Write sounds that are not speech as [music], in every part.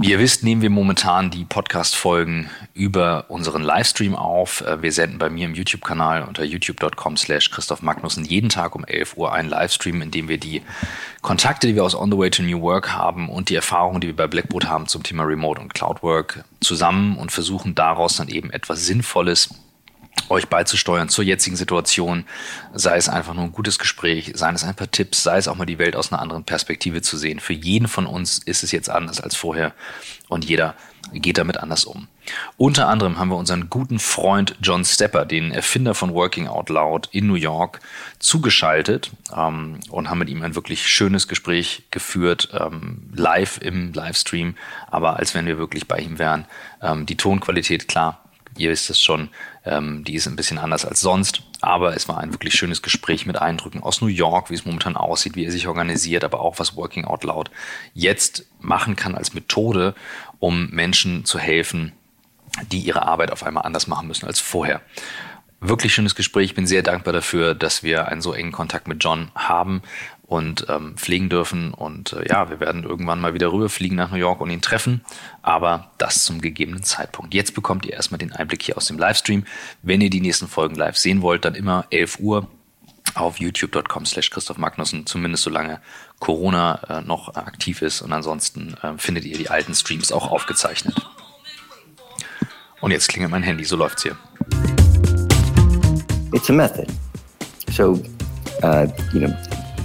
Wie ihr wisst, nehmen wir momentan die Podcast-Folgen über unseren Livestream auf. Äh, wir senden bei mir im YouTube-Kanal unter youtube.com slash Christoph Magnussen jeden Tag um 11 Uhr einen Livestream, in dem wir die Kontakte, die wir aus On the Way to New Work haben und die Erfahrungen, die wir bei Blackboard haben zum Thema Remote und Cloud Work zusammen und versuchen daraus dann eben etwas Sinnvolles euch beizusteuern zur jetzigen Situation, sei es einfach nur ein gutes Gespräch, seien es ein paar Tipps, sei es auch mal die Welt aus einer anderen Perspektive zu sehen. Für jeden von uns ist es jetzt anders als vorher und jeder geht damit anders um. Unter anderem haben wir unseren guten Freund John Stepper, den Erfinder von Working Out Loud in New York, zugeschaltet ähm, und haben mit ihm ein wirklich schönes Gespräch geführt, ähm, live im Livestream, aber als wenn wir wirklich bei ihm wären. Ähm, die Tonqualität, klar, ihr wisst es schon, ähm, die ist ein bisschen anders als sonst. Aber es war ein wirklich schönes Gespräch mit Eindrücken aus New York, wie es momentan aussieht, wie er sich organisiert, aber auch was Working Out Loud jetzt machen kann als Methode, um Menschen zu helfen, die ihre Arbeit auf einmal anders machen müssen als vorher. Wirklich schönes Gespräch. Ich bin sehr dankbar dafür, dass wir einen so engen Kontakt mit John haben und ähm, pflegen dürfen. Und äh, ja, wir werden irgendwann mal wieder rüberfliegen nach New York und ihn treffen. Aber das zum gegebenen Zeitpunkt. Jetzt bekommt ihr erstmal den Einblick hier aus dem Livestream. Wenn ihr die nächsten Folgen live sehen wollt, dann immer 11 Uhr auf youtube.com slash Christoph Magnussen, zumindest solange Corona äh, noch aktiv ist. Und ansonsten äh, findet ihr die alten Streams auch aufgezeichnet. Und jetzt klingelt mein Handy, so läuft's hier. It's a method. So, uh, you know,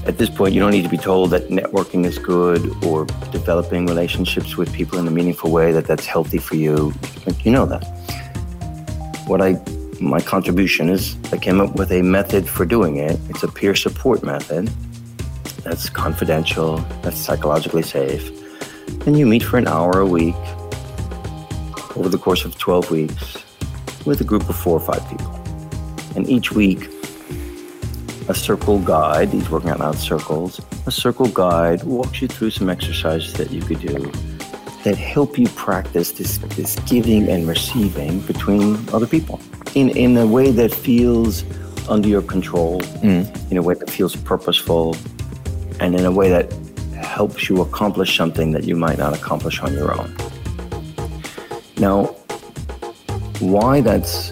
At this point, you don't need to be told that networking is good or developing relationships with people in a meaningful way that that's healthy for you. You know that. What I my contribution is I came up with a method for doing it. It's a peer support method that's confidential, that's psychologically safe. And you meet for an hour a week over the course of 12 weeks with a group of four or five people. And each week a circle guide, He's working out loud circles, a circle guide walks you through some exercises that you could do that help you practice this, this giving and receiving between other people in, in a way that feels under your control, mm. in a way that feels purposeful, and in a way that helps you accomplish something that you might not accomplish on your own. Now, why that's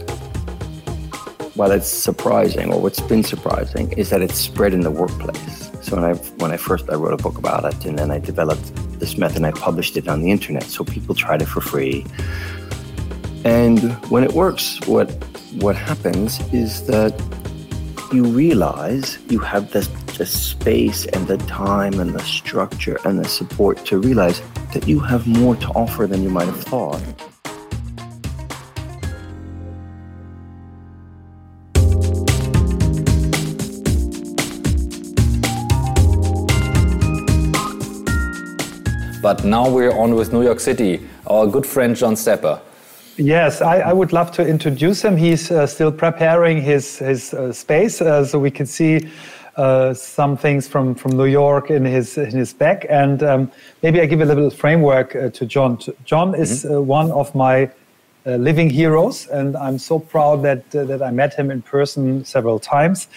while it's surprising, or what's been surprising, is that it's spread in the workplace. So when I when I first I wrote a book about it, and then I developed this method, and I published it on the internet, so people tried it for free. And when it works, what what happens is that you realize you have the, the space and the time and the structure and the support to realize that you have more to offer than you might have thought. But now we're on with New York City, our good friend John Stepper. Yes, I, I would love to introduce him. He's uh, still preparing his, his uh, space uh, so we can see uh, some things from, from New York in his, in his back. And um, maybe I give a little framework uh, to John. John is mm-hmm. Uh, one of my living heroes, and I'm so proud that, that I met him in person several times.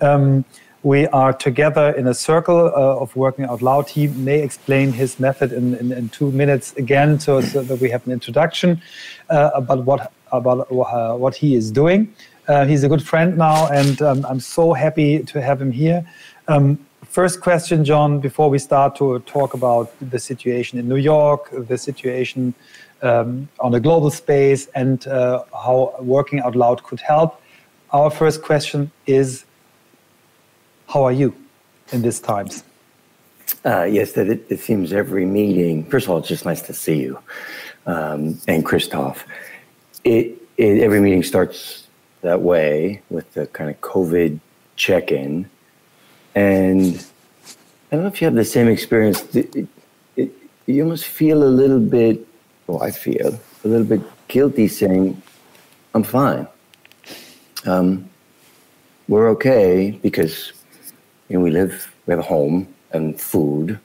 Um, we are together in a circle uh, of working out loud. He may explain his method in, in, in two minutes again, so, so, that we have an introduction uh, about what about uh, what he is doing. Uh, he's a good friend now, and um, I'm so happy to have him here. Um, first question, John, before we start to talk about the situation in New York, the situation um, on a global space, and uh, how working out loud could help. Our first question is how are you in these times? Uh, yes, that it, it, seems every meeting. First of all, it's just nice to see you um, and Christoph. It, it, every meeting starts that way with the kind of COVID check-in, and I don't know if you have the same experience. It, you almost feel a little bit. Well, I feel a little bit guilty saying, "I'm fine." Um, we're okay because you know, we live, we have a home and food,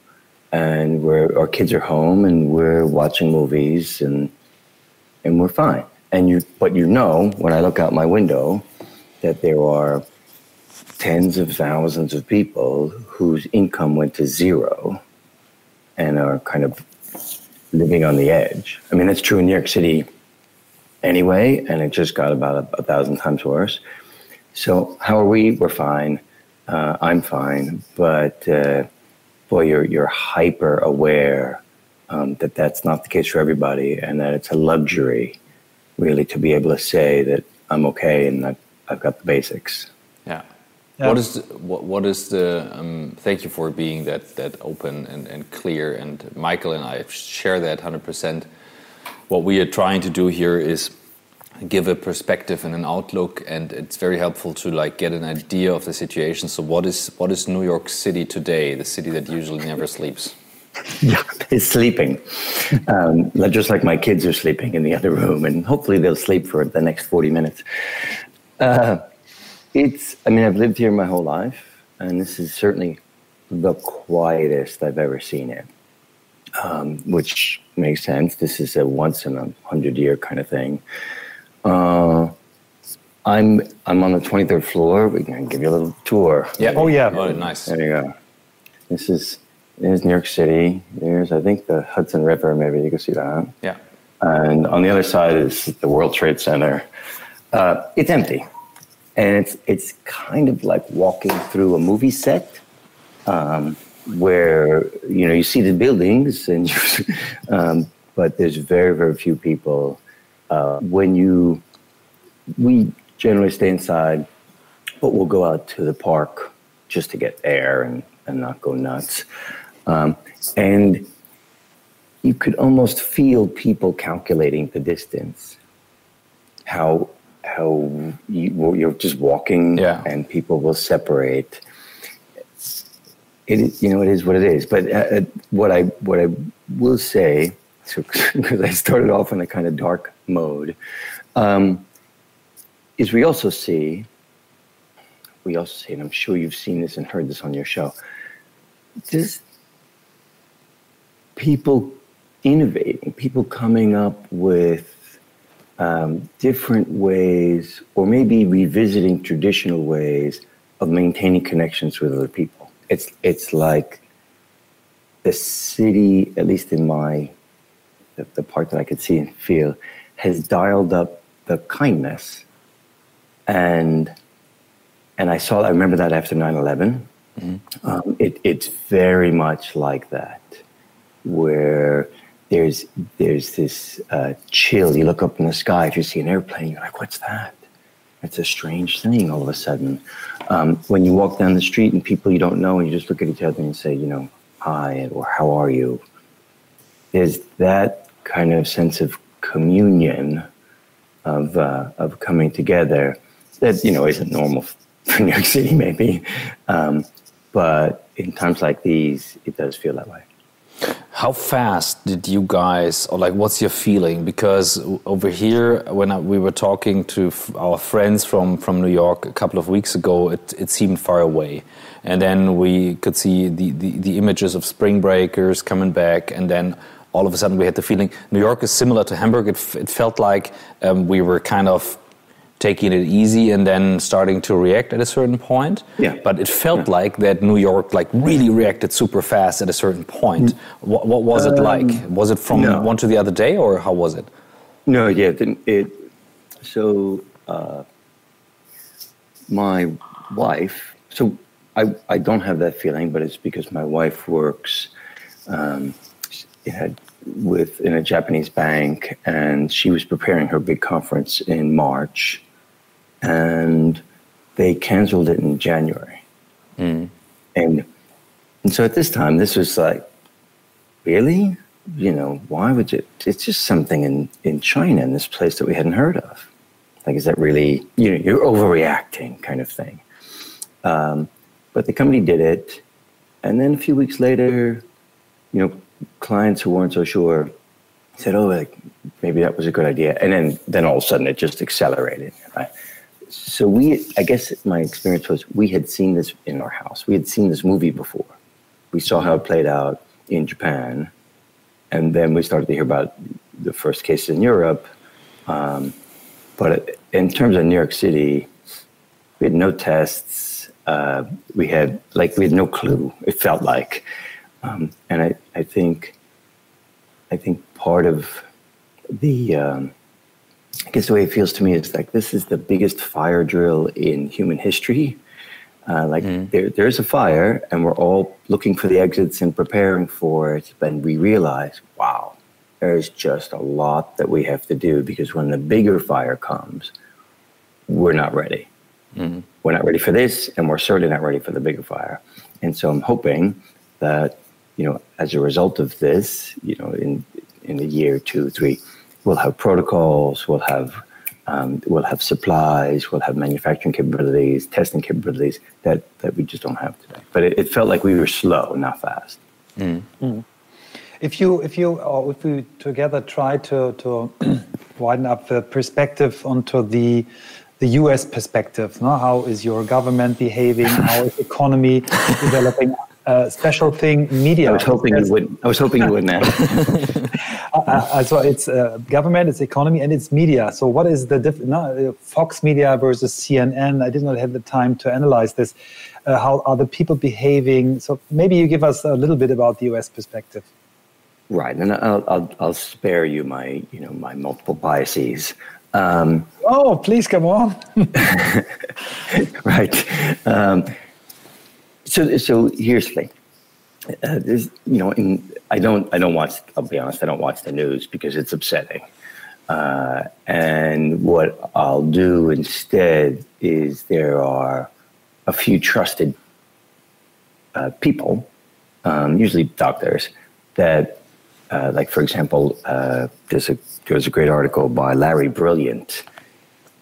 and we're, our kids are home and we're watching movies and, and we're fine. And you, but you know, when I look out my window, that there are tens of thousands of people whose income went to zero and are kind of living on the edge. I mean, that's true in New York City anyway, and it just got about a, a thousand times worse. So, how are we? We're fine. Uh, I'm fine, but uh, boy, you're you're hyper aware um, that that's not the case for everybody, and that it's a luxury, really, to be able to say that I'm okay and I've, I've got the basics. Yeah. yeah. What is the, what, what is the um, thank you for being that that open and, and clear and Michael and I share that hundred percent. What we are trying to do here is give a perspective and an outlook and it's very helpful to like get an idea of the situation. So what is what is new york city today the city that usually never sleeps? [laughs] Yeah it's sleeping. Um, just like my kids are sleeping in the other room and hopefully they'll sleep for the next 40 minutes. Uh, it's i mean i've lived here my whole life and this is certainly the quietest i've ever seen it. Um, which makes sense. This is a once in a hundred year kind of thing uh, I'm I'm on the 23rd floor. We can give you a little tour. Yeah. Oh yeah. Oh, nice. There you go. This is there's New York City. There's I think the Hudson River. Maybe you can see that. Yeah. And on the other side is the World Trade Center. Uh, it's empty, and it's it's kind of like walking through a movie set, um, where you know you see the buildings and [laughs] um, but there's very very few people uh, when you, we generally stay inside, but we'll go out to the park just to get air and, and not go nuts. Um, and you could almost feel people calculating the distance. How how you, you're just walking yeah. and people will separate. It you know it is what it is. But uh, uh what I what I will say because [laughs] I started off in a kind of dark mode, um, is we also see, we also see, and I'm sure you've seen this and heard this on your show, just people innovating, people coming up with um, different ways, or maybe revisiting traditional ways of maintaining connections with other people. It's it's like the city, at least in my the, the part that I could see and feel, has dialed up the kindness. And and I saw I remember that after 9-11. Mm-hmm. Um, it, it's very much like that, where there's there's this uh, chill. You look up in the sky, if you see an airplane, you're like, what's that? It's a strange thing all of a sudden. Um, when you walk down the street and people you don't know, and you just look at each other and say, you know, hi, or how are you? There's that kind of sense of communion of uh, of coming together that you know isn't normal [laughs] for New York City maybe, um, but in times like these, it does feel that way. How fast did you guys, or like, what's your feeling? Because over here, when I, we were talking to our friends from, from New York a couple of weeks ago, it, it seemed far away. And then we could see the, the, the images of spring breakers coming back, and then all of a sudden we had the feeling New York is similar to Hamburg. It, it felt like um, we were kind of taking it easy and then starting to react at a certain point. Yeah. But it felt yeah. like that New York like really reacted super fast at a certain point. Mm. What, what was um, it like? Was it from no. one to the other day or how was it? No, yeah, it, it so uh, my wife, so I, I don't have that feeling, but it's because my wife works um, had with in a Japanese bank, and she was preparing her big conference in March, and they canceled it in January. Mm. And and so at this time, this was like, really, you know, why would you? It's just something in in China, in this place that we hadn't heard of. Like, is that really you know you're overreacting kind of thing? Um, but the company did it, and then a few weeks later, you know, clients who weren't so sure said, "Oh, like maybe that was a good idea," and then then all of a sudden it just accelerated. Right? So we, I guess, my experience was we had seen this in our house. We had seen this movie before. We saw how it played out in Japan, and then we started to hear about the first cases in Europe. Um, but in terms of New York City, we had no tests. Uh, we had like we had no clue. It felt like um, and I, I think I think part of the um, I guess the way it feels to me is like this is the biggest fire drill in human history. Uh, like mm. there, there's a fire, and we're all looking for the exits and preparing for it. But we realize, wow, there's just a lot that we have to do because when the bigger fire comes, we're not ready. Mm. We're not ready for this, and we're certainly not ready for the bigger fire. And so I'm hoping that you know, as a result of this, you know, in in a year, two, three, we'll have protocols, we'll have um, we'll have supplies, we'll have manufacturing capabilities, testing capabilities that, that we just don't have today. But it, it felt like we were slow, not fast. Mm. Mm. If you if you or if we together try to to [clears throat] widen up the perspective onto the the U.S. perspective, no? how is your government behaving? How is the economy [laughs] developing? Uh, special thing media. I was hoping you would. I was hoping you wouldn't. [laughs] uh, uh, so it's uh, government, it's economy, and it's media. So what is the difference? No, Fox Media versus CNN. I did not have the time to analyze this. Uh, how are the people behaving? So maybe you give us a little bit about the U.S. perspective. Right, and I'll, I'll, I'll spare you my you know my multiple biases. Um, oh, please come on. [laughs] [laughs] right. Um, so, so here's the thing. Uh, you know, in, I don't, I don't watch. I'll be honest. I don't watch the news because it's upsetting. Uh, and what I'll do instead is there are a few trusted uh, people, um, usually doctors, that, uh, like for example, uh, there's a there's a great article by Larry Brilliant,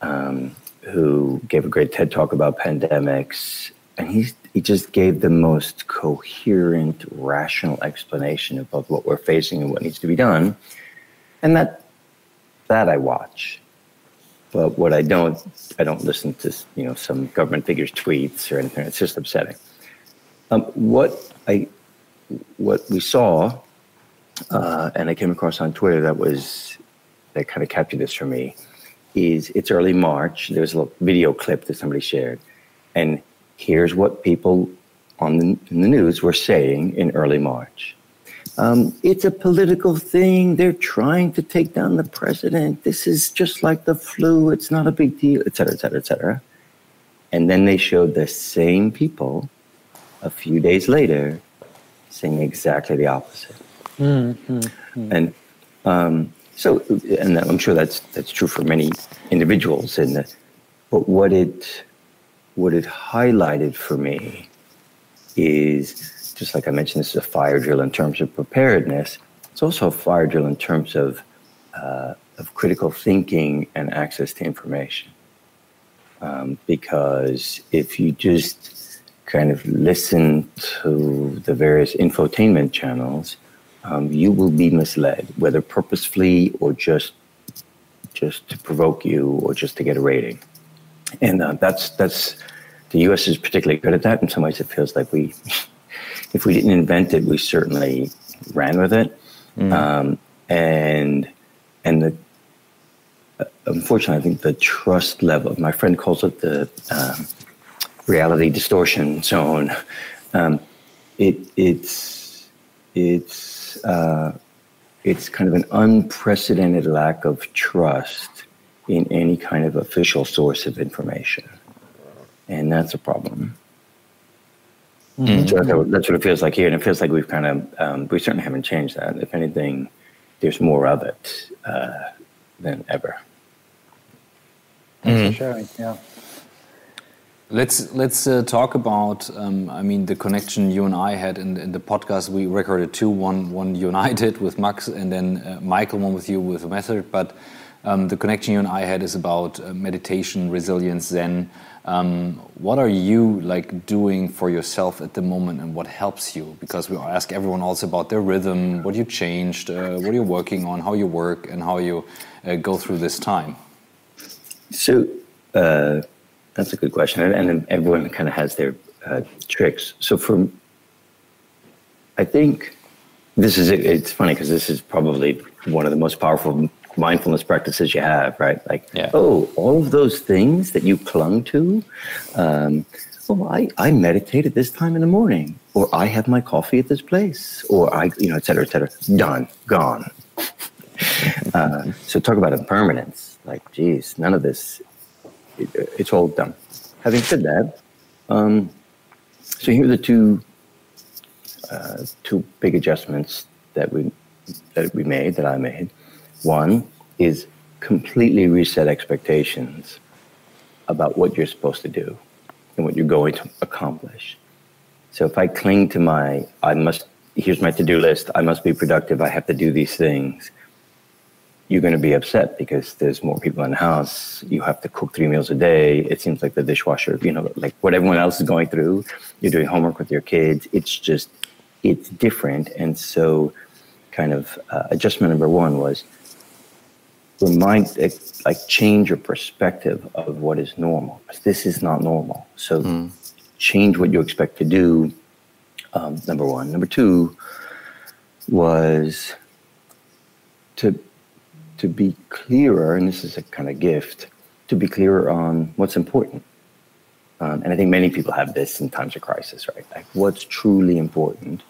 um, who gave a great TED talk about pandemics, and he's he just gave the most coherent, rational explanation about what we're facing and what needs to be done. And that that I watch. But what I don't, I don't listen to you know some government figures' tweets or anything. It's just upsetting. Um, what I, what we saw, uh, and I came across on Twitter that was that kind of captured this for me, is it's early March. There's a little video clip that somebody shared, and here's what people on the, in the news were saying in early March. Um, it's a political thing. They're trying to take down the president. This is just like the flu. It's not a big deal, et cetera, et cetera, et cetera. And then they showed the same people a few days later saying exactly the opposite. Mm-hmm. And um, so, and I'm sure that's that's true for many individuals. And but what it what it highlighted for me is just like I mentioned, this is a fire drill in terms of preparedness. It's also a fire drill in terms of uh, of critical thinking and access to information. Um, because if you just kind of listen to the various infotainment channels, um, you will be misled, whether purposefully or just just to provoke you or just to get a rating and uh, that's that's the U.S. is particularly good at that. In some ways, it feels like we, [laughs] if we didn't invent it, we certainly ran with it, mm. um, and and the uh, unfortunately, I think the trust level. My friend calls it the um, reality distortion zone. Um, it it's it's uh, it's kind of an unprecedented lack of trust in any kind of official source of information. And that's a problem. Mm-hmm. So that's what it feels like here. And it feels like we've kind of, um, we certainly haven't changed that. If anything, there's more of it uh, than ever. Thanks mm-hmm. for sharing. Yeah. Let's let's uh, talk about. Um, I mean, the connection you and I had in, in, the podcast. We recorded two. One one you and I did with Max, and then uh, Michael one with you with Method. But um, the connection you and I had is about uh, meditation, resilience, Zen. Um, what are you like doing for yourself at the moment, and what helps you? Because we ask everyone also about their rhythm, what you changed, uh, what you're working on, how you work, and how you uh, go through this time. So uh, that's a good question, and, and everyone kind of has their uh, tricks. So for, I think this is it's funny because this is probably one of the most powerful mindfulness practices you have, right? Like, yeah. oh, all of those things that you clung to, um, oh, I, I meditate at this time in the morning, or I have my coffee at this place, or I, you know, et cetera, et cetera. Done, gone. [laughs] uh, so talk about impermanence. Like, geez, none of this, it, it's all done. Having said that, um, so here are the two, uh, two big adjustments that we that we made, that I made. One is completely reset expectations about what you're supposed to do and what you're going to accomplish. So if I cling to my, I must, here's my to do list, I must be productive, I have to do these things, you're going to be upset because there's more people in the house. You have to cook three meals a day. It seems like the dishwasher, you know, like what everyone else is going through. You're doing homework with your kids. It's just, it's different. And so, kind of uh, adjustment number one was remind like change your perspective of what is normal this is not normal. So mm. change what you expect to do um, number one. Number two was to to be clearer and this is a kind of gift to be clearer on what's important. Um, and i think many people have this in times of crisis right? Like what's truly important?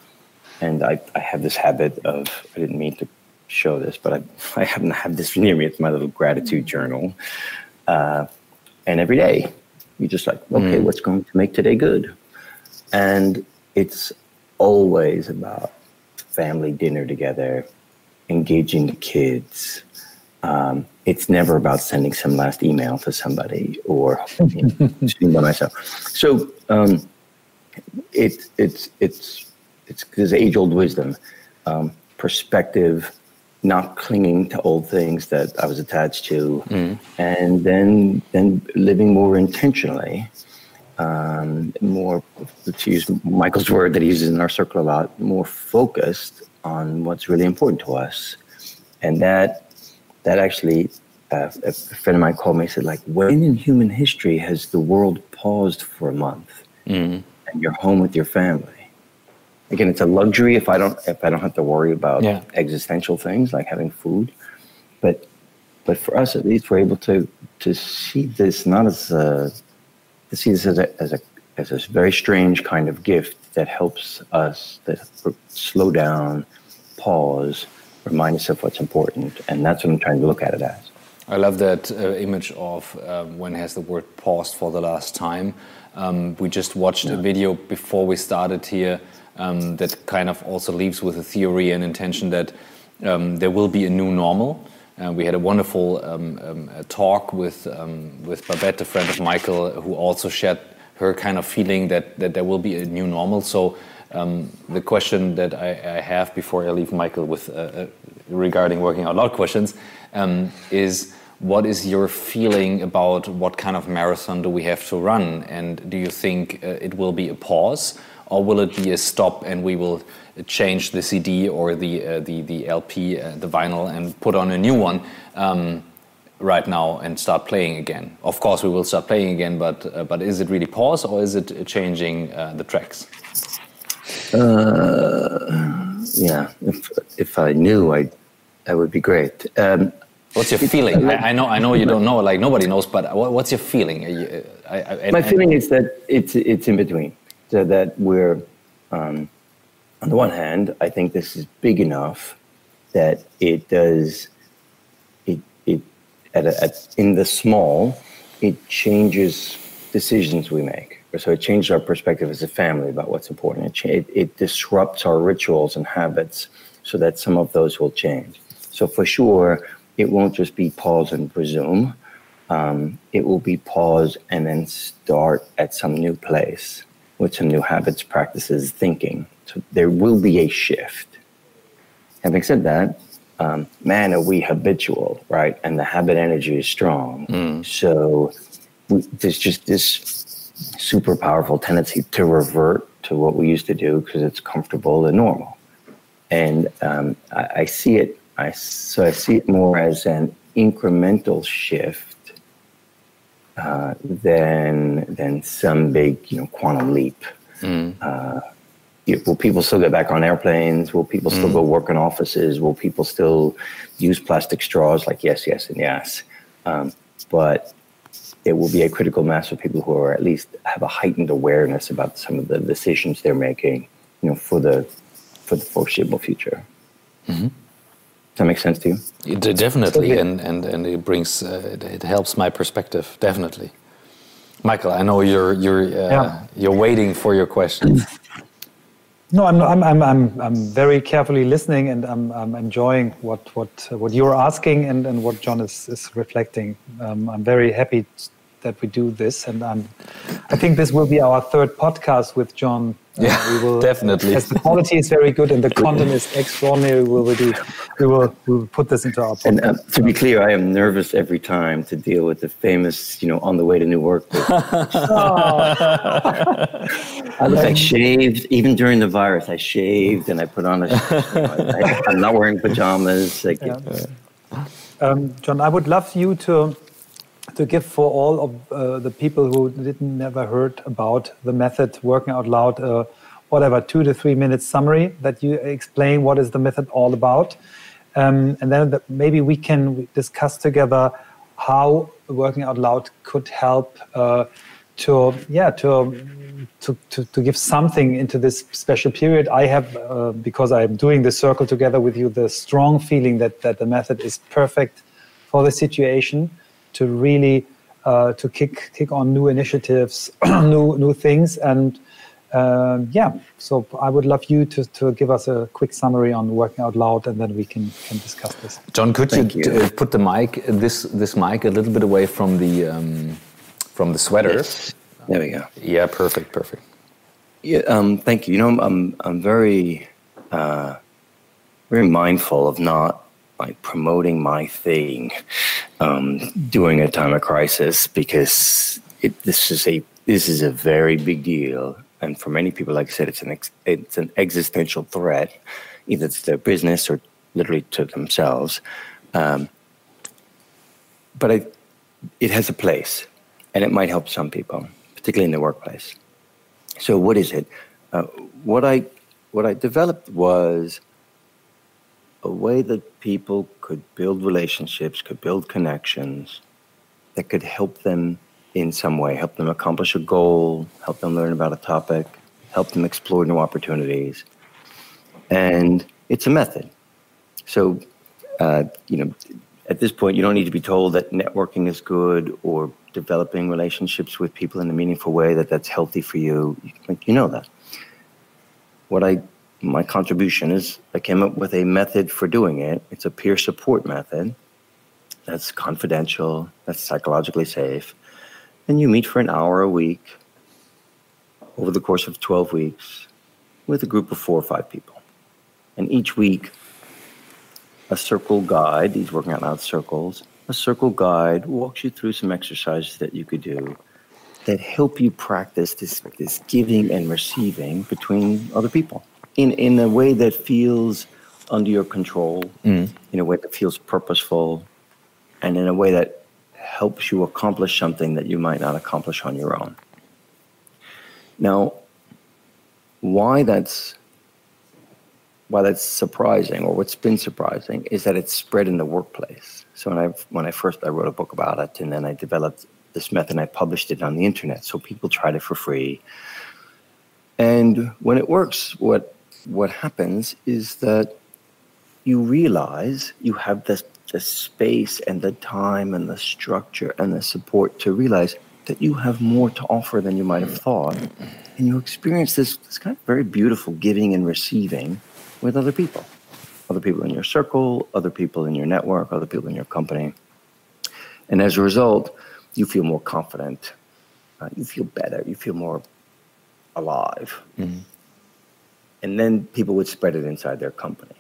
And I, I have this habit of i didn't mean to show this, but I, [laughs] I happen to have this near me. It's my little gratitude journal. Uh, and every day, you're just like, okay, mm. what's going to make today good? And it's always about family dinner together, engaging the kids. Um, it's never about sending some last email to somebody or you know, [laughs] by myself. So um, it, it's it's it's there's age old wisdom, um, perspective, not clinging to old things that I was attached to, mm. and then then living more intentionally, um, more to use Michael's word that he uses in our circle a lot, more focused on what's really important to us, and that that actually. Uh, a friend of mine called me and said, like, when in human history has the world paused for a month mm. and you're home with your family? Again, it's a luxury if I don't if I don't have to worry about yeah. existential things like having food. But but for us, at least, we're able to to see this not as a to see this as a as a as a very strange kind of gift that helps us that slow down, pause, remind us of what's important, and that's what I'm trying to look at it as. I love that uh, image of um, when has the word paused for the last time. Um, we just watched yeah. a video before we started here um, that kind of also leaves with a theory and intention that um, there will be a new normal. Uh, we had a wonderful um, um talk with um, with Babette, a friend of Michael, who also shared her kind of feeling that that there will be a new normal. So um, the question that I, I, have before I leave Michael with uh, uh, regarding working out loud questions is what is your feeling about what kind of marathon do we have to run and do you think uh, it will be a pause or will it be a stop and we will change the CD or the uh, the the LP, uh, the vinyl, and put on a new one um, right now and start playing again? Of course, we will start playing again, but uh, but is it really pause or is it changing uh, the tracks? Uh, yeah, if if I knew, I that would be great. Um, What's your feeling? [laughs] I, I, know, I know you don't know. Like nobody knows, but what's your feeling? You, I, I, My feeling is that it's it's in between so that we're, um, on the one hand, I think this is big enough that it does, it, it at, a, at in the small, it changes decisions we make. So it changes our perspective as a family about what's important. It, it, it disrupts our rituals and habits so that some of those will change. So for sure, it won't just be pause and resume. Um, it will be pause and then start at some new place with some new habits, practices, thinking. So there will be a shift. Having said that, um, man, are we habitual, right? And the habit energy is strong. Mm. So we, there's just this super powerful tendency to revert to what we used to do because it's comfortable and normal. And um, I, I see it. I so I see it more as an incremental shift uh, than than some big you know quantum leap. Mm. Uh, will people still get back on airplanes? Will people still mm. go work in offices? Will people still use plastic straws? Like yes, yes, and yes. Um, but it will be a critical mass of people who are at least have a heightened awareness about some of the decisions they're making, you know, for the for the foreseeable future. Mm-hmm. Does that make sense to you? It, definitely, and, and, and it brings uh, it, it, helps my perspective definitely. Michael, I know you're you're uh, yeah. you're waiting for your question. No, I'm, I'm, I'm, I'm, I'm very carefully listening and I'm, I'm enjoying what, what, what you're asking and, and what John is, is reflecting. Um, I'm very happy that we do this, and I'm, I think this will be our third podcast with John yeah, uh, we will, definitely. As the quality is very good and the content is extraordinary, we will, do, we will, we will put this into our. Podcast. And uh, to be clear, I am nervous every time to deal with the famous, you know, on the way to Newark. oh. [laughs] I look, like shaved even during the virus. I shaved and I put on a. You know, I, am not wearing pajamas. Like, yeah. um, John, I would love you to to give for all of uh, the people who didn't never heard about the method working out loud uh, whatever two to three minutes summary that you explain what is the method all about. Um, and then the, maybe we can discuss together how working out loud could help uh, to yeah to, to, to to give something into this special period. I have uh, because i'm doing the circle together with you the strong feeling that that the method is perfect for the situation to really uh, to kick kick on new initiatives, [clears throat] new new things, and um, yeah. So I would love you to, to give us a quick summary on working out loud, and then we can can discuss this. John, could you, you. put the mic this this mic a little bit away from the um, from the sweater? Yes. There we go. Yeah, perfect, perfect. Yeah, um, thank you. You know, I'm I'm very uh, very mindful of not like promoting my thing [laughs] um, during a time of crisis because it, this is a this is a very big deal, and for many people, like I said, it's an ex, it's an existential threat, either to their business or literally to themselves. Um, but I, it has a place, and it might help some people, particularly in the workplace. So, what is it? Uh, what I what I developed was a way that people could build relationships, could build connections that could help them in some way, help them accomplish a goal, help them learn about a topic, help them explore new opportunities. And it's a method. So, uh, you know, at this point, you don't need to be told that networking is good or developing relationships with people in a meaningful way that that's healthy for you. You know that. What I my contribution is I came up with a method for doing it. It's a peer support method that's confidential, that's psychologically safe. And you meet for an hour a week over the course of 12 weeks with a group of four or five people. And each week, a circle guide, these working out loud circles, a circle guide walks you through some exercises that you could do that help you practice this, this giving and receiving between other people in in a way that feels under your control, mm. in a way that feels purposeful, and in a way that helps you accomplish something that you might not accomplish on your own. Now, why that's why that's surprising, or what's been surprising, is that it's spread in the workplace. So when I when I first I wrote a book about it, and then I developed this method, and I published it on the internet, so people tried it for free. And when it works, what what happens is that you realize you have this, the space and the time and the structure and the support to realize that you have more to offer than you might have thought. And you experience this, this kind of very beautiful giving and receiving with other people other people in your circle, other people in your network, other people in your company. And as a result, you feel more confident, uh, you feel better, you feel more alive. Mm-hmm and then people would spread it inside their company.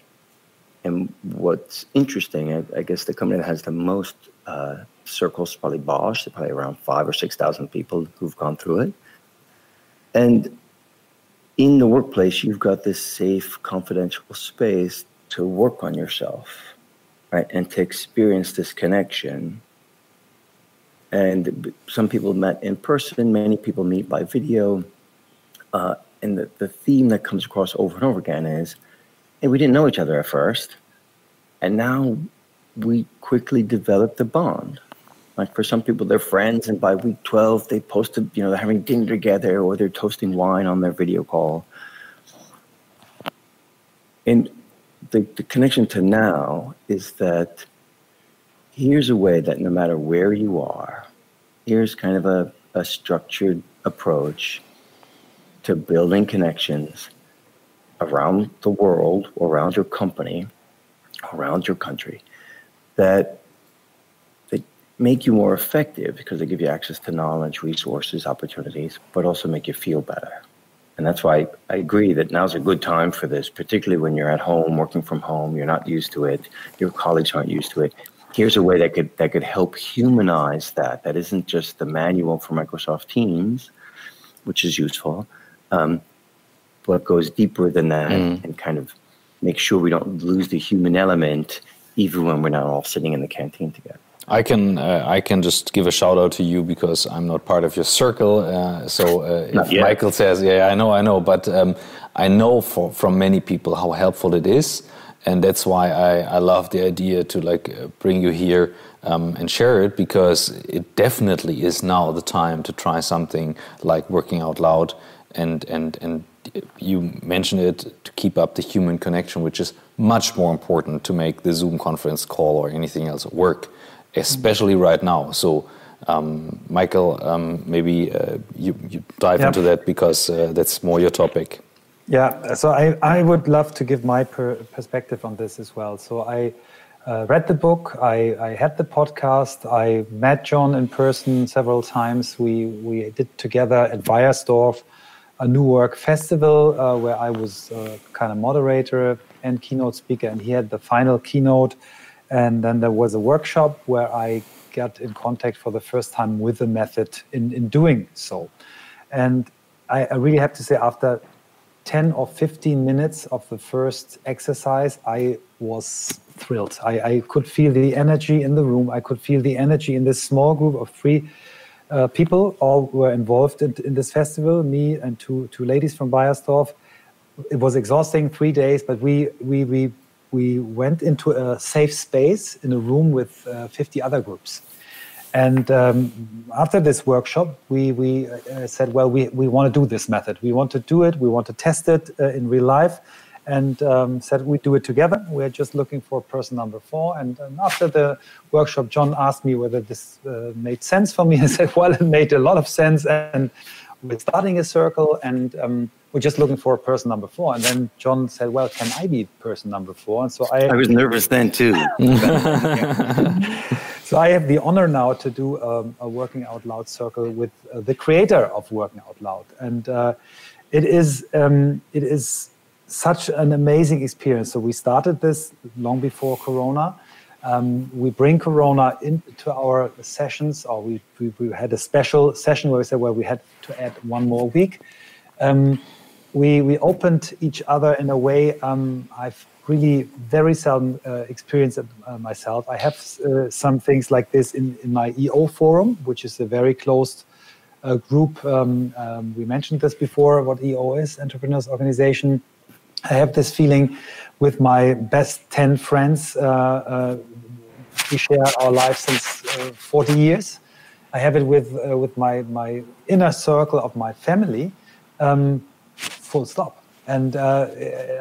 And what's interesting, I, I guess the company that has the most uh, circles, probably Bosch, probably around five or 6,000 people who've gone through it. And in the workplace, you've got this safe, confidential space to work on yourself, right? And to experience this connection. And some people met in person, many people meet by video. Uh, and the, the theme that comes across over and over again is hey, we didn't know each other at first, and now we quickly developed a bond. Like for some people, they're friends, and by week 12, they posted, you know, they're having dinner together or they're toasting wine on their video call. And the, the connection to now is that here's a way that no matter where you are, here's kind of a, a structured approach to building connections around the world, around your company, around your country that that make you more effective because they give you access to knowledge, resources, opportunities, but also make you feel better. And that's why I agree that now's a good time for this, particularly when you're at home, working from home, you're not used to it, your colleagues aren't used to it. Here's a way that could that could help humanize that. That isn't just the manual for Microsoft Teams, which is useful, um, but goes deeper than that mm. and kind of make sure we don't lose the human element even when we're not all sitting in the canteen together. I can uh, I can just give a shout out to you because I'm not part of your circle. Uh, so uh, [laughs] if Michael says, "Yeah, I know, I know," but um, I know for, from many people how helpful it is, and that's why I, I love the idea to like uh, bring you here um, and share it because it definitely is now the time to try something like working out loud and and and you mentioned it to keep up the human connection, which is much more important to make the Zoom conference call or anything else work, especially right now. So, um, Michael, um, maybe uh, you, you, dive into that because uh, that's more your topic. Yeah, so I, I would love to give my per perspective on this as well. So I uh, read the book, I, I had the podcast, I met John in person several times. We, we did together at Beiersdorf a new work festival uh, where I was uh, kind of moderator and keynote speaker, and he had the final keynote. And then there was a workshop where I got in contact for the first time with the method in, in doing so. And I, I really have to say, after 10 or 15 minutes of the first exercise, I was thrilled. I, I, could feel the energy in the room. I could feel the energy in this small group of three uh, people all were involved in, in, this festival. Me and two two ladies from Beiersdorf. It was exhausting, three days, but we we we we went into a safe space in a room with uh, 50 other groups. And um, after this workshop, we, we uh, said, well, we, we want to do this method. We want to do it. We want to test it uh, in real life and um, said we do it together. We're just looking for person number four. And, and after the workshop, John asked me whether this uh, made sense for me. [laughs] I said, well, it made a lot of sense. And we're starting a circle and um, we're just looking for person number four. And then John said, well, can I be person number four? And so I, I was nervous then too. [laughs] so I have the honor now to do um, a Working Out Loud circle with uh, the creator of Working Out Loud. And uh, it is, um, it is such an amazing experience. So we started this long before Corona. Um, we bring Corona into our sessions, or we, we, we, had a special session where we said, well, we had to add one more week. Um, we, we opened each other in a way um, I've really very seldom uh, experienced it uh, myself. I have uh, some things like this in, in my EO forum, which is a very closed uh, group. Um, um, we mentioned this before, what EO is, Entrepreneurs Organization I have this feeling with my best 10 friends. Uh, uh, we share our lives since uh, 40 years. I have it with, uh, with my, my inner circle of my family, um, full stop. And uh,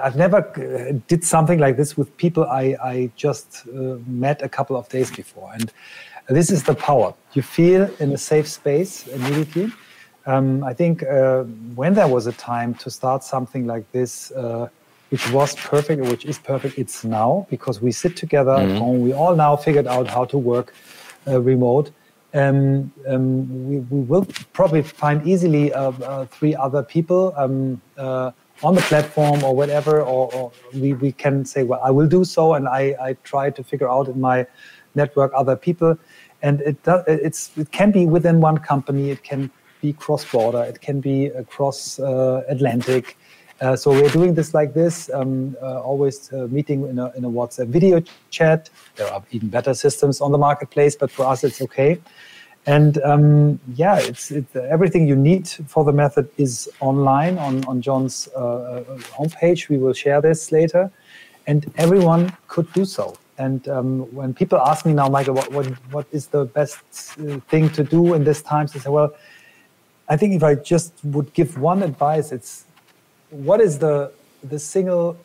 I've never uh, did something like this with people I, I just met a couple of days before. And this is the power. You feel in a safe space immediately um, I think uh, when there was a time to start something like this, uh, which was perfect, which is perfect, it's now because we sit together mm-hmm. at home. We all now figured out how to work uh, remote. Um, um, we, we, will probably find easily uh, uh, three other people um, uh, on the platform or whatever, or, or, we, we can say, well, I will do so, and I, I try to figure out in my network other people. And it, does, it's, it can be within one company, it can be cross border, it can be across uh, Atlantic. Uh, so we're doing this like this, um, uh, always meeting in a, in a WhatsApp video chat. There are even better systems on the marketplace, but for us it's okay. And um, yeah, it's it, everything you need for the method is online on on John's uh, homepage. We will share this later, and everyone could do so. and um, when people ask me now, Michael, what, what, what is the best thing to do in this times? I say, well, I think if I just would give one advice, it's what is the the single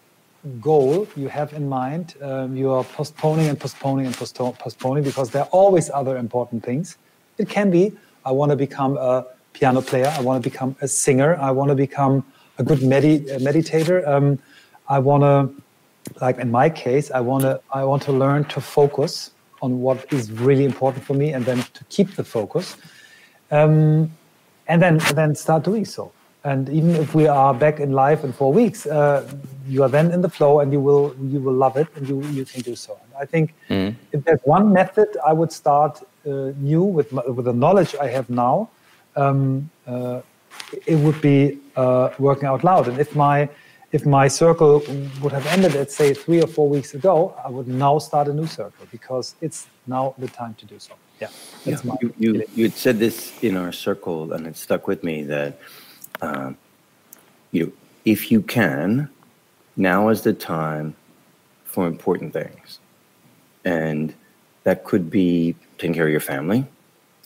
goal you have in mind? Um, you are postponing and postponing and postponing because there are always other important things. It can be I want to become a piano player. I want to become a singer. I want to become a good medi- meditator. Um, I want to like in my case, I want to I want to learn to focus on what is really important for me, and then to keep the focus, um, and then then start doing so. And even if we are back in life in four weeks, uh, you are then in the flow, and you will you will love it, and you you can do so. And I think mm. if there's one method, I would start uh, new with my, with the knowledge I have now. Um, uh, it would be uh, working out loud, and if my if my circle would have ended at say three or four weeks ago, I would now start a new circle because it's now the time to do so. Yeah, that's yeah, you, you, you had said this in our circle, and it stuck with me that um, you know if you can, now is the time for important things, and that could be taking care of your family.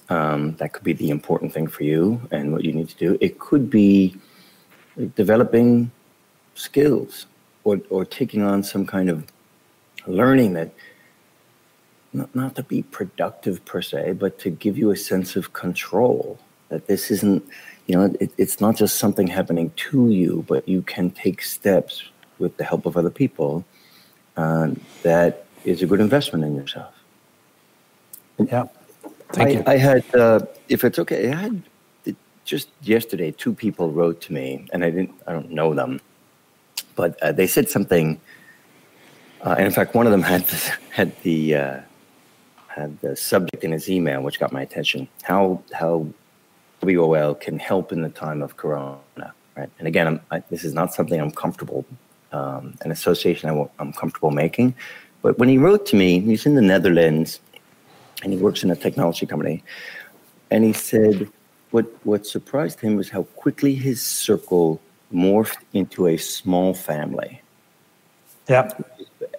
Um, that could be the important thing for you and what you need to do. It could be developing skills or, or taking on some kind of learning that not, not to be productive per se, but to give you a sense of control that this isn't, you know, it, it's not just something happening to you, but you can take steps with the help of other people uh, that is a good investment in yourself. Yeah. Thank I, you. I had, uh, if it's okay, I had just yesterday two people wrote to me, and I didn't, I don't know them, but uh, they said something, uh, and in fact, one of them [laughs] had had the uh, had the subject in his email, which got my attention. How how WOL can help in the time of Corona, right? And again, I, this is not something I'm comfortable, um, an association I am comfortable making. But when he wrote to me, he's in the Netherlands, and he works in a technology company, and he said, what what surprised him was how quickly his circle morphed into a small family. Yeah.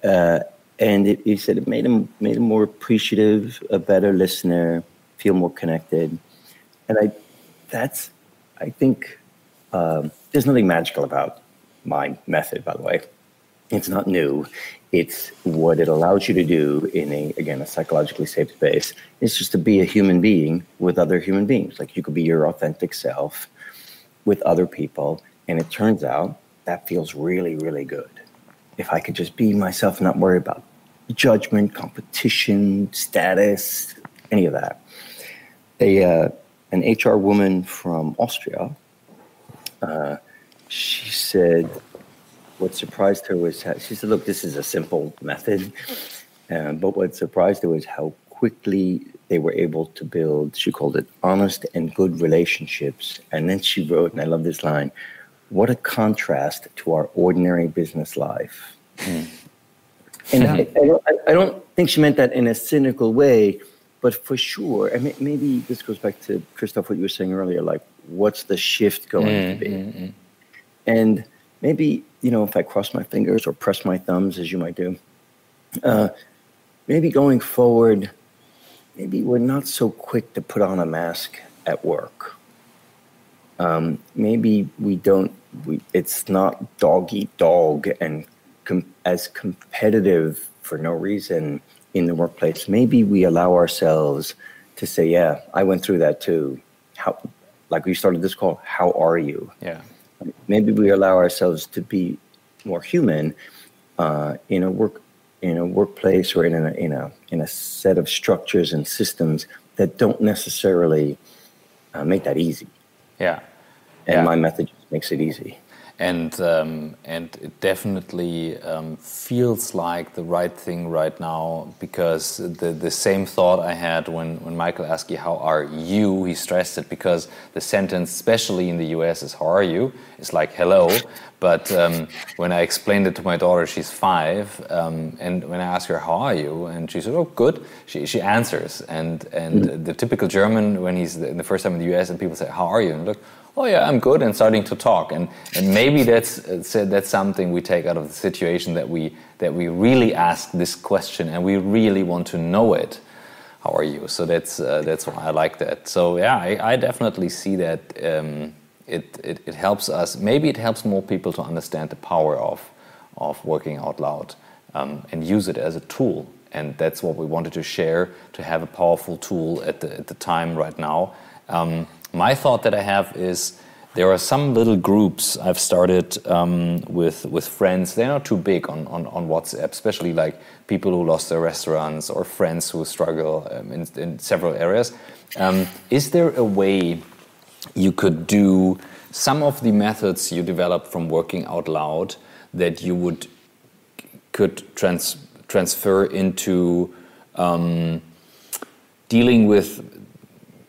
Uh, and it, he said it made him made him more appreciative, a better listener, feel more connected. And I, that's, I think, um, there's nothing magical about my method. By the way, it's not new. It's what it allows you to do in a again a psychologically safe space. It's just to be a human being with other human beings. Like you could be your authentic self with other people and it turns out that feels really, really good. If I could just be myself and not worry about judgment, competition, status, any of that. A, uh, an HR woman from Austria, uh, she said, what surprised her was, how, she said, look, this is a simple method. Um, but what surprised her was how quickly they were able to build, she called it honest and good relationships. And then she wrote, and I love this line what a contrast to our ordinary business life. Mm. And I, I, don't, I, don't, think she meant that in a cynical way, but for sure, I mean, maybe this goes back to Christoph, what you were saying earlier, like what's the shift going mm, to be? Mm, mm, and maybe, you know, if I cross my fingers or press my thumbs, as you might do, uh, maybe going forward, maybe we're not so quick to put on a mask at work. Um, maybe we don't we, it's not dog eat dog and com- as competitive for no reason in the workplace. Maybe we allow ourselves to say, "Yeah, I went through that too." How, like we started this call, how are you? Yeah. Maybe we allow ourselves to be more human uh, in a work in a workplace or in a in a in a set of structures and systems that don't necessarily uh, make that easy. Yeah. And yeah. my method makes it easy. And um, and it definitely um, feels like the right thing right now because the the same thought I had when when Michael asked you how are you, he stressed it because the sentence, especially in the U.S., is how are you? It's like hello, but um, when I explained it to my daughter, she's five, um, and when I ask her how are you, and she said, "Oh, good," she she answers. And and mm. the typical German, when he's the, the first time in the U.S. and people say, "How are you?" and look, oh yeah, I'm good, and starting to talk. And and maybe that's that's something we take out of the situation that we that we really ask this question and we really want to know it. How are you? So that's uh, that's why I like that. So yeah, I, I definitely see that. Um, it, it, it helps us. Maybe it helps more people to understand the power of of working out loud um, and use it as a tool. And that's what we wanted to share to have a powerful tool at the, at the time right now. Um, my thought that I have is there are some little groups I've started um, with with friends. They're not too big on, on, on, WhatsApp, especially like people who lost their restaurants or friends who struggle um, in, in, several areas. Um, is there a way you could do some of the methods you developed from working out loud that you would could trans, transfer into um, dealing with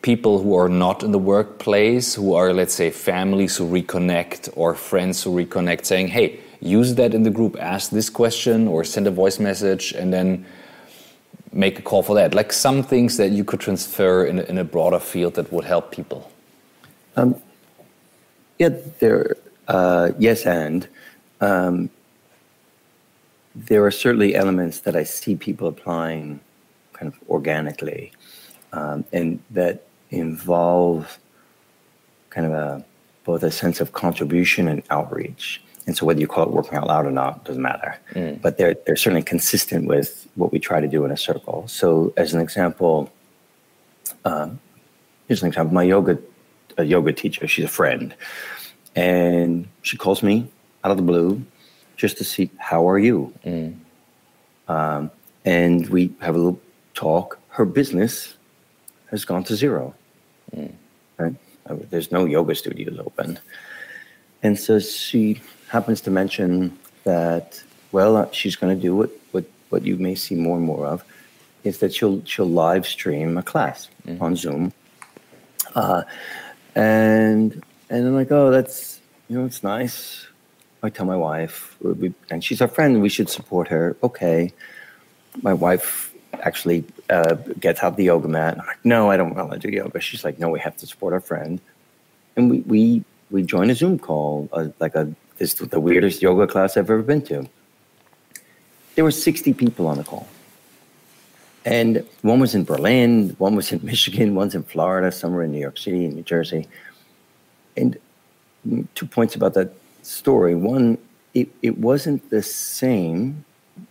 people who are not in the workplace, who are, let's say, families who reconnect or friends who reconnect, saying, hey, use that in the group, ask this question or send a voice message, and then make a call for that. Like some things that you could transfer in a, in a broader field that would help people. Um, yeah, there. Uh, yes, and um, there are certainly elements that I see people applying kind of organically, um, and that involve kind of a both a sense of contribution and outreach. And so whether you call it working out loud or not doesn't matter. Mm. But they're they're certainly consistent with what we try to do in a circle. So as an example, um, here's an example. My yoga a yoga teacher, she's a friend, and she calls me out of the blue just to see how are you. Mm. Um, and we have a little talk. Her business has gone to zero. Mm. Right? There's no yoga studios open. And so she happens to mention that, well, she's going to do what, what, what you may see more and more of, is that she'll, she'll live stream a class mm. on Zoom. Uh, and and I'm like, oh, that's you know, it's nice. I tell my wife, and she's our friend, we should support her. Okay. My wife actually uh, gets out the yoga mat. I'm like, no, I don't want to do yoga. She's like, no, we have to support our friend. And we we we join a Zoom call, uh, like a this the weirdest yoga class I've ever been to. There were 60 people on the call. And one was in Berlin, one was in [laughs] Michigan, one's in Florida, somewhere in New York City, in New Jersey. And two points about that story. One, it, it wasn't the same,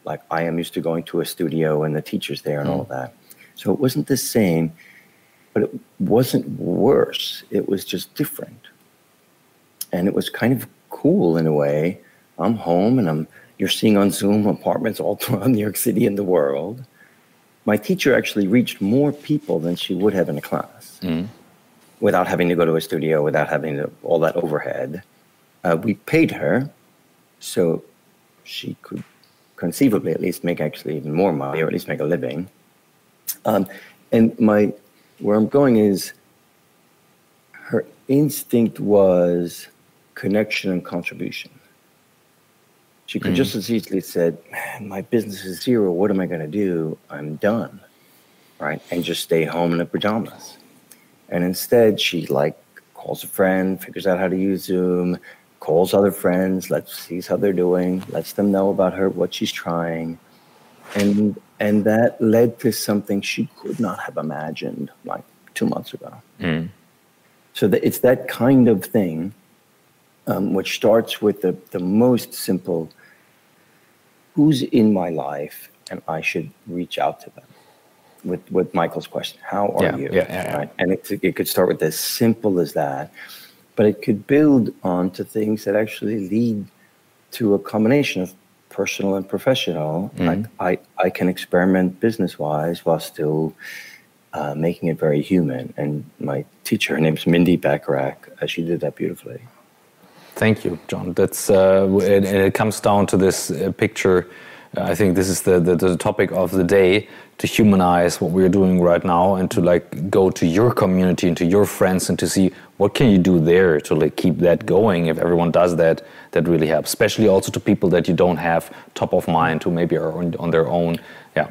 like I am used to going to a studio and the teacher's there and mm. all that. So it wasn't the same, but it wasn't worse. It was just different. And it was kind of cool in a way. I'm home and I'm you're seeing on Zoom apartments all [laughs] throughout New York City and the world. My teacher actually reached more people than she would have in a class mm. without having to go to a studio, without having to, all that overhead. Uh, we paid her so she could conceivably at least make actually even more money or at least make a living. Um, and my where I'm going is her instinct was connection and contribution. She could mm. just as easily said, "Man, my business is zero. What am I going to do? I'm done." Right, and just stay home in the pajamas. And instead, she like calls a friend, figures out how to use Zoom, calls other friends, lets sees how they're doing, lets them know about her, what she's trying, and and that led to something she could not have imagined like two months ago. Mm. So that it's that kind of thing, um, which starts with the the most simple. Who's in my life, and I should reach out to them. With with Michael's question, how are yeah, you? Yeah, yeah, right? And it, it could start with as simple as that but it could build on to things that actually lead to a combination of personal and professional. Mm-hmm. Like I, I can experiment business wise while still uh, making it very human. And my teacher, her name's Mindy Bacharach, uh, she did that beautifully. Thank you, John. That's uh, it comes down to this uh, picture. I think this is the, the, the topic of the day to humanize what we're doing right now and to like go to your community and to your friends and to see what can you do there to like keep that going if everyone does that that really helps especially also to people that you don't have top of mind who maybe are on, on their own yeah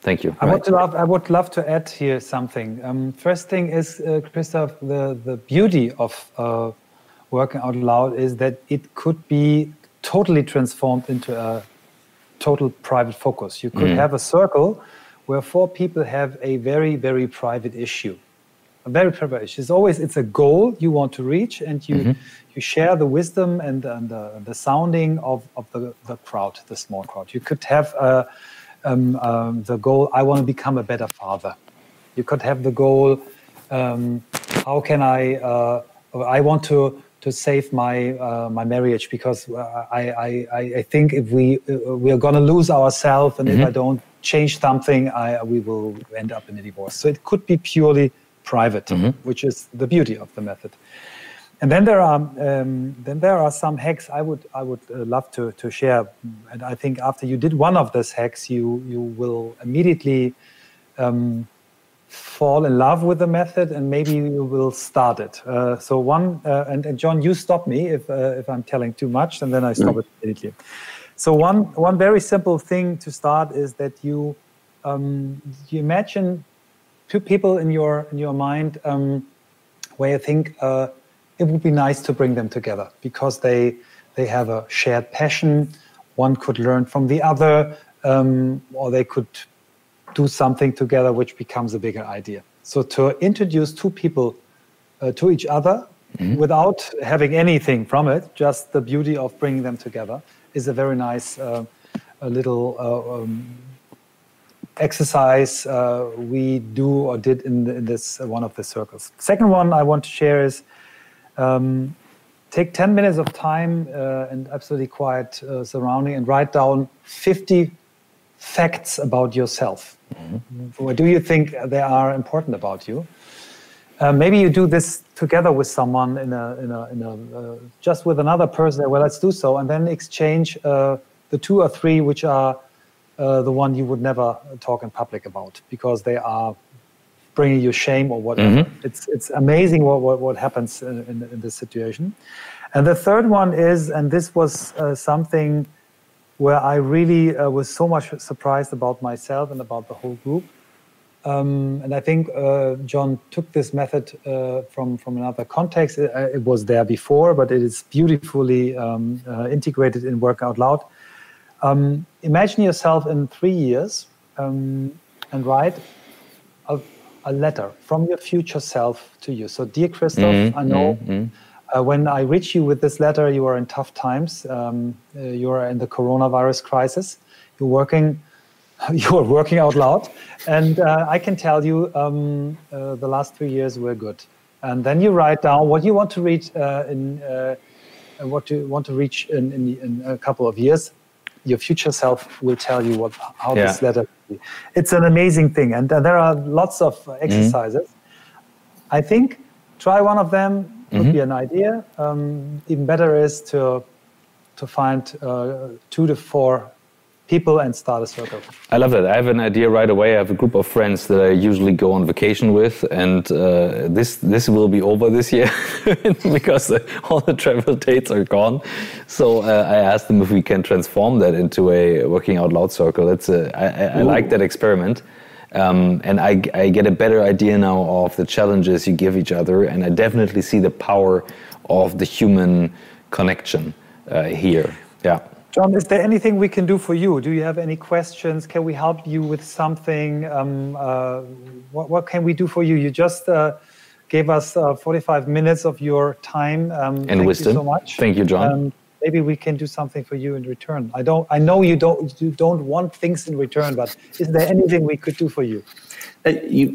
Thank you. I, right. would love, I would love to add here something. Um, first thing is, uh, Christoph, the, the beauty of uh, working out loud is that it could be totally transformed into a total private focus. You could mm. have a circle where four people have a very, very private issue. A very private issue. It's always it's a goal you want to reach, and you mm-hmm. you share the wisdom and, and the, the sounding of, of the, the crowd, the small crowd. You could have a, um, um, the goal, I want to become a better father. You could have the goal, um, how can I, uh, I want to to save my uh, my marriage because uh, I, I I think if we uh, we are going to lose ourselves and mm-hmm. if I don't change something, I we will end up in a divorce. So it could be purely private, mm-hmm. which is the beauty of the method. And then there are um, then there are some hacks I would I would uh, love to to share. And I think after you did one of those hacks, you you will immediately um, fall in love with the method, and maybe you will start it. Uh, so one uh, and, and, John, you stop me if uh, if I'm telling too much, and then I stop mm. it immediately. So one one very simple thing to start is that you um, you imagine two people in your in your mind um, where you think uh, it would be nice to bring them together because they they have a shared passion. One could learn from the other, um, or they could do something together, which becomes a bigger idea. So to introduce two people uh, to each other mm-hmm. without having anything from it, just the beauty of bringing them together, is a very nice uh, a little uh, um, exercise uh, we do or did in, the, in this uh, one of the circles. Second one I want to share is um, take 10 minutes of time uh, and absolutely quiet uh, surrounding and write down 50 facts about yourself. Mm-hmm. What do you think they are important about you? Uh, maybe you do this together with someone in a, in a, in a uh, just with another person. Well, let's do so, and then exchange uh, the two or three which are uh, the one you would never talk in public about because they are bringing you shame or whatever. Mm-hmm. It's it's amazing what what, what happens in, in, in, this situation. And the third one is, and this was uh, something where I really uh, was so much surprised about myself and about the whole group. Um, and I think uh, John took this method uh, from from another context. It, uh, it, was there before, but it is beautifully um, uh, integrated in Work Out Loud. Um, imagine yourself in three years um, and write a a letter from your future self to you. So, dear Christoph, mm-hmm, I know mm-hmm. Uh, when I reach you with this letter, you are in tough times. Um, uh, you are in the coronavirus crisis. You're working. [laughs] You are working out loud, and uh, I can tell you, um, uh, the last three years were good. And then you write down what you want to reach uh, in, uh, what you want to reach in, in, in a couple of years, your future self will tell you what how yeah. this letter it's an amazing thing and uh, there are lots of mm-hmm. exercises mm-hmm. i think try one of them would mm-hmm. be an idea um, even better is to to find uh, two to four people and start a circle. I love that. I have an idea right away. I have a group of friends that I usually go on vacation with, and uh, this this will be over this year [laughs] because all the travel dates are gone. So uh, I asked them if we can transform that into a working out loud circle. It's a, I, I like that experiment. Um, and I, I get a better idea now of the challenges you give each other, and I definitely see the power of the human connection uh, here. Yeah. John, is there anything we can do for you? Do you have any questions? Can we help you with something? Um, uh, what, what, can we do for you? You just uh, gave us uh, 45 minutes of your time. Um, and thank wisdom. You so much. Thank you, John. Maybe we can do something for you in return. I don't. I know you don't. You don't want things in return, but is there anything we could do for you? Uh, you.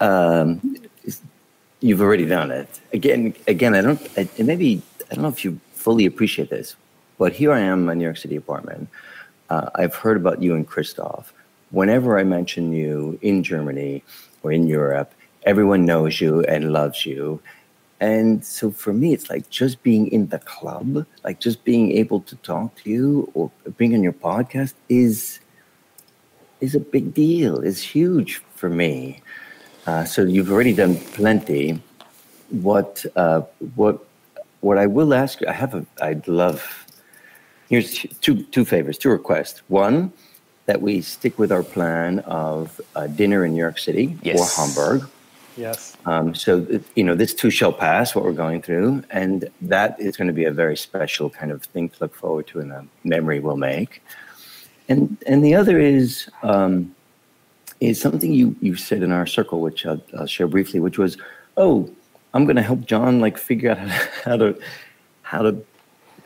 Um, you've already done it. Again, again, I don't. I, maybe I don't know if you fully appreciate this but here I am in my New York City apartment. Uh, I've heard about you and Christoph. Whenever I mention you in Germany or in Europe, everyone knows you and loves you. And so for me, it's like just being in the club, like just being able to talk to you or being on your podcast is is a big deal. Is huge for me. Uh, so you've already done plenty. What uh, what what I will ask you, I have a, I'd love here's two two favors, two requests. One, that we stick with our plan of uh, dinner in New York City Yes. or Hamburg. Yes. Um, so you know, this too shall pass. What we're going through, and that is going to be a very special kind of thing to look forward to, and a memory we'll make. And and the other is um, is something you you said in our circle, which I'll, I'll share briefly, which was, oh, I'm going to help John like figure out [laughs] how to how to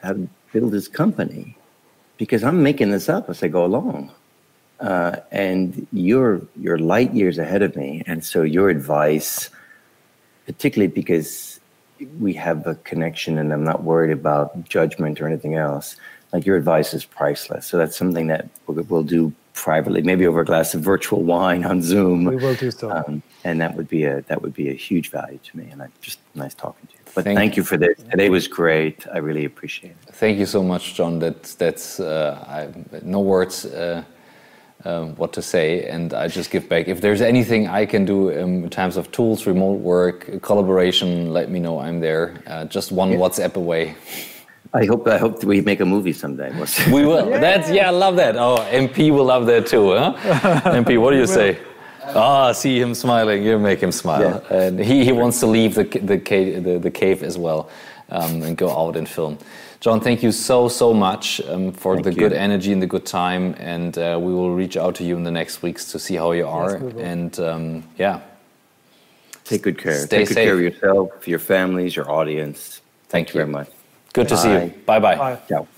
how to build his company because I'm making this up as I go along uh, and you're you're light years ahead of me, and so your advice, particularly because we have a connection, and I'm not worried about judgment or anything else. Like your advice is priceless. So that's something that we'll, we'll do privately, maybe over a glass of virtual wine on Zoom. We will do so. Um, and that would be a that would be a huge value to me. And I just nice talking to you. But Thank thank, you for this. Today was great. I really appreciate it. Thank you so much, John. That's that's uh, I, no words uh, um, what to say, and I just give back. If there's anything I can do um, in terms of tools, remote work, collaboration, let me know. I'm there. Uh, just one WhatsApp away. I hope I hope we make a movie someday. [laughs] We will. [laughs] That's yeah, I love that. Oh, MP will love that too, huh? [laughs] MP, what do you say? Ah, see him smiling. You make him smile, Yeah. and he, he wants to leave the the cave, the, the cave as well, um, and go out and film. John, thank you so so much um, for Thank the you. good energy and the good time, and uh, we will reach out to you in the next weeks to see how you are, we will. and um, yeah, Take good care. Stay Take good care of yourself, your families, your audience. Thank Thank you very much. good to see you. Bye. Bye bye. Bye. Ciao.